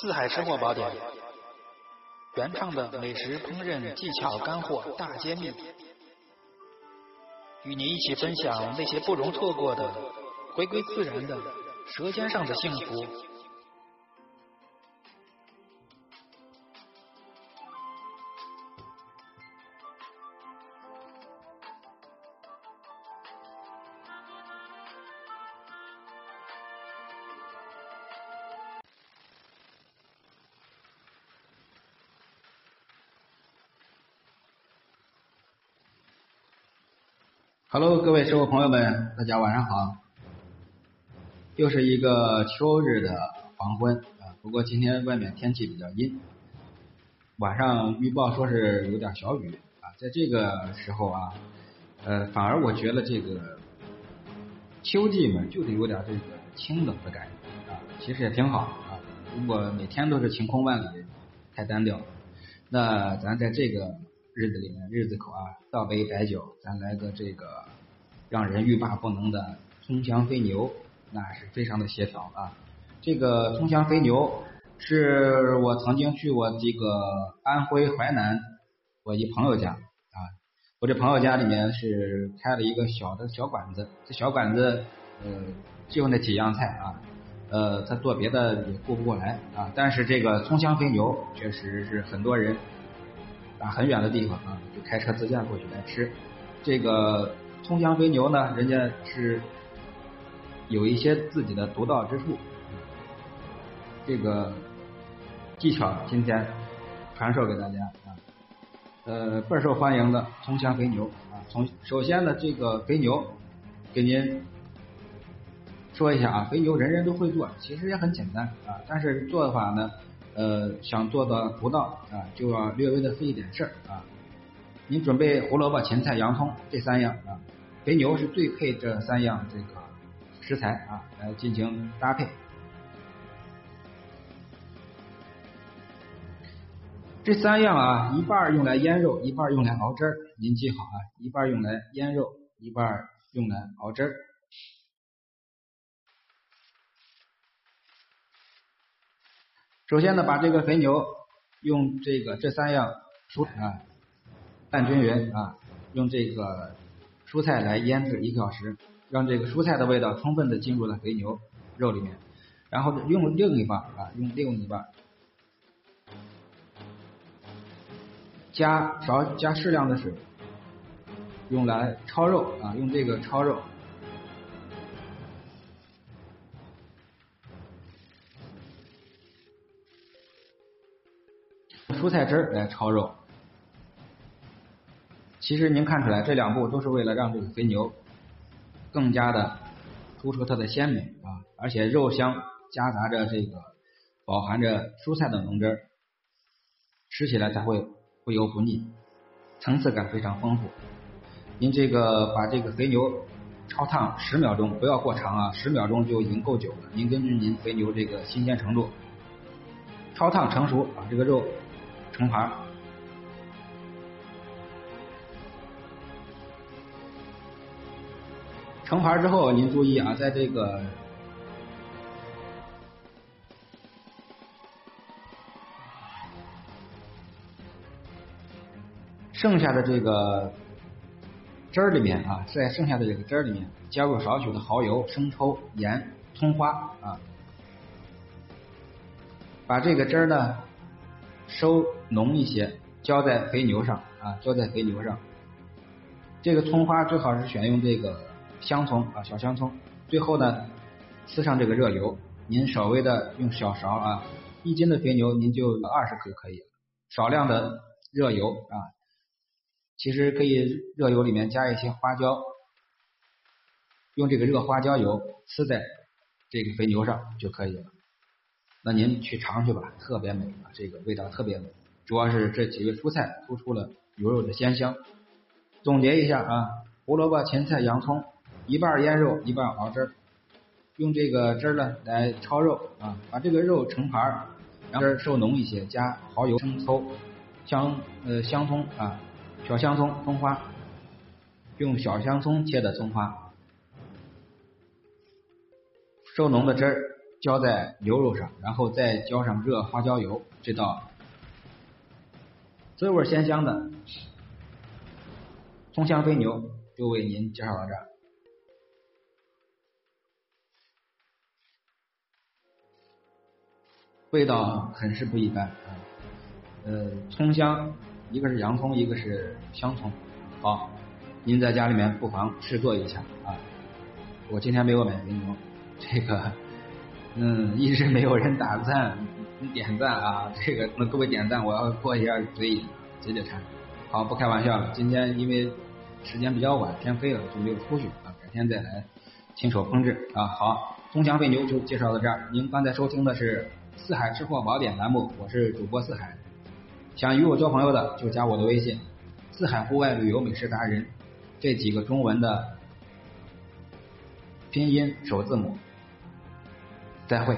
四海生活宝典，原创的美食烹饪技巧干货大揭秘，与您一起分享那些不容错过的回归自然的舌尖上的幸福。Hello，各位师傅朋友们，大家晚上好。又是一个秋日的黄昏啊，不过今天外面天气比较阴，晚上预报说是有点小雨啊。在这个时候啊，呃，反而我觉得这个秋季嘛，就得有点这个清冷的感觉啊，其实也挺好啊。如果每天都是晴空万里，太单调了。那咱在这个。日子里面，日子口啊，倒杯白酒，咱来个这个让人欲罢不能的葱香肥牛，那是非常的协调啊。这个葱香肥牛是我曾经去我这个安徽淮南我一朋友家啊，我这朋友家里面是开了一个小的小馆子，这小馆子呃就那几样菜啊，呃他做别的也顾不过来啊，但是这个葱香肥牛确实是很多人。啊很远的地方啊，就开车自驾过去来吃。这个葱香肥牛呢，人家是有一些自己的独到之处。这个技巧今天传授给大家啊，呃，倍儿受欢迎的葱香肥牛啊。从首先呢，这个肥牛给您说一下啊，肥牛人人都会做，其实也很简单啊，但是做的话呢。呃，想做的不到啊，就要略微的费一点事儿啊。您准备胡萝卜、芹菜、洋葱这三样啊，肥牛是最配这三样这个食材啊来进行搭配。这三样啊，一半用来腌肉，一半用来熬汁儿。您记好啊，一半用来腌肉，一半用来熬汁儿。首先呢，把这个肥牛用这个这三样蔬啊拌均匀啊，用这个蔬菜来腌制一个小时，让这个蔬菜的味道充分的进入了肥牛肉里面。然后用另一半啊，用另一半加少加适量的水，用来焯肉啊，用这个焯肉。蔬菜汁来焯肉，其实您看出来这两步都是为了让这个肥牛更加的突出它的鲜美啊，而且肉香夹杂着这个饱含着蔬菜的浓汁，吃起来才会不油不腻，层次感非常丰富。您这个把这个肥牛焯烫十秒钟，不要过长啊，十秒钟就已经够久了。您根据您肥牛这个新鲜程度，焯烫成熟，把这个肉。盛盘，盛盘之后，您注意啊，在这个剩下的这个汁儿里面啊，在剩下的这个汁儿里面加入少许的蚝油、生抽、盐、葱花啊，把这个汁儿呢。收浓一些，浇在肥牛上啊，浇在肥牛上。这个葱花最好是选用这个香葱啊，小香葱。最后呢，呲上这个热油，您稍微的用小勺啊，一斤的肥牛您就二十克就可以了。少量的热油啊，其实可以热油里面加一些花椒，用这个热花椒油呲在这个肥牛上就可以了。那您去尝去吧，特别美啊，这个味道特别美，主要是这几个蔬菜突出了牛肉的鲜香。总结一下啊，胡萝卜、芹菜、洋葱，一半腌肉，一半熬汁儿，用这个汁儿呢来焯肉啊，把这个肉盛盘儿，汁儿收浓一些，加蚝油、生抽、香呃香葱啊，小香葱、葱花，用小香葱切的葱花，收浓的汁儿。浇在牛肉上，然后再浇上热花椒油，这道滋味鲜香的葱香肥牛就为您介绍到这儿。味道很是不一般啊，呃，葱香，一个是洋葱，一个是香葱。好，您在家里面不妨试做一下啊。我今天没有买肥牛，这个，嗯，一直没有人打赞，点赞啊，这个那各位点赞，我要过一下嘴瘾，解解馋。好，不开玩笑了，今天因为时间比较晚，天黑了就没有出去啊，改天再来亲手烹制啊。好，葱香肥牛就介绍到这儿，您刚才收听的是。四海吃货宝典栏目，我是主播四海。想与我交朋友的，就加我的微信“四海户外旅游美食达人”，这几个中文的拼音首字母。再会。